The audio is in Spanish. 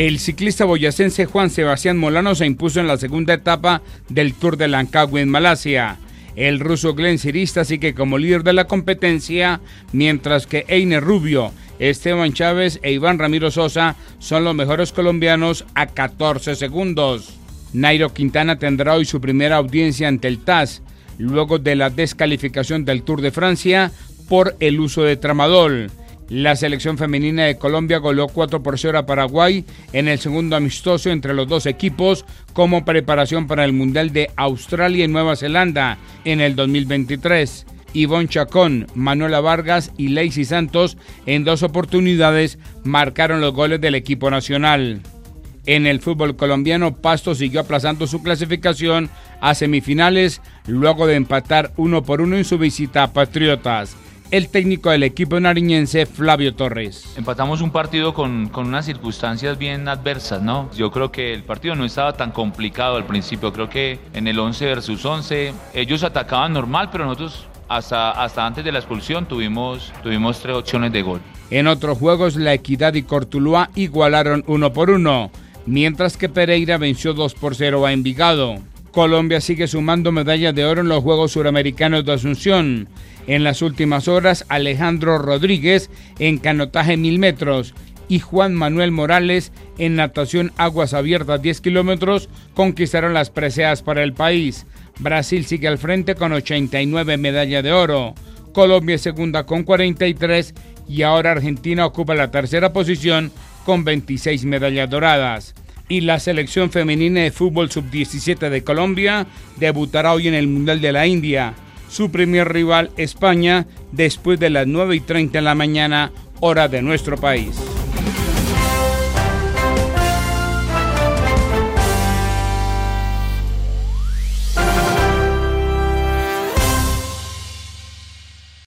El ciclista boyacense Juan Sebastián Molano se impuso en la segunda etapa del Tour de Langkawi en Malasia. El ruso Glenn Cirista sigue como líder de la competencia, mientras que Einer Rubio, Esteban Chávez e Iván Ramiro Sosa son los mejores colombianos a 14 segundos. Nairo Quintana tendrá hoy su primera audiencia ante el TAS, luego de la descalificación del Tour de Francia por el uso de tramadol. La selección femenina de Colombia goleó 4 por 0 a Paraguay en el segundo amistoso entre los dos equipos como preparación para el Mundial de Australia y Nueva Zelanda en el 2023. Ivonne Chacón, Manuela Vargas y Lacey Santos en dos oportunidades marcaron los goles del equipo nacional. En el fútbol colombiano, Pasto siguió aplazando su clasificación a semifinales luego de empatar uno por uno en su visita a Patriotas el técnico del equipo nariñense Flavio Torres. Empatamos un partido con, con, unas circunstancias bien adversas, ¿no? Yo creo que el partido no estaba tan complicado al principio, creo que en el 11 versus 11 ellos atacaban normal, pero nosotros hasta, hasta antes de la expulsión tuvimos, tuvimos tres opciones de gol. En otros juegos, La Equidad y Cortuluá igualaron uno por uno, mientras que Pereira venció 2 por 0 a Envigado. Colombia sigue sumando medallas de oro en los Juegos Suramericanos de Asunción. En las últimas horas, Alejandro Rodríguez en canotaje mil metros y Juan Manuel Morales en natación aguas abiertas 10 kilómetros conquistaron las preseas para el país. Brasil sigue al frente con 89 medallas de oro. Colombia es segunda con 43 y ahora Argentina ocupa la tercera posición con 26 medallas doradas y la selección femenina de fútbol sub-17 de Colombia debutará hoy en el Mundial de la India. Su primer rival España después de las 9 y 30 de la mañana hora de nuestro país.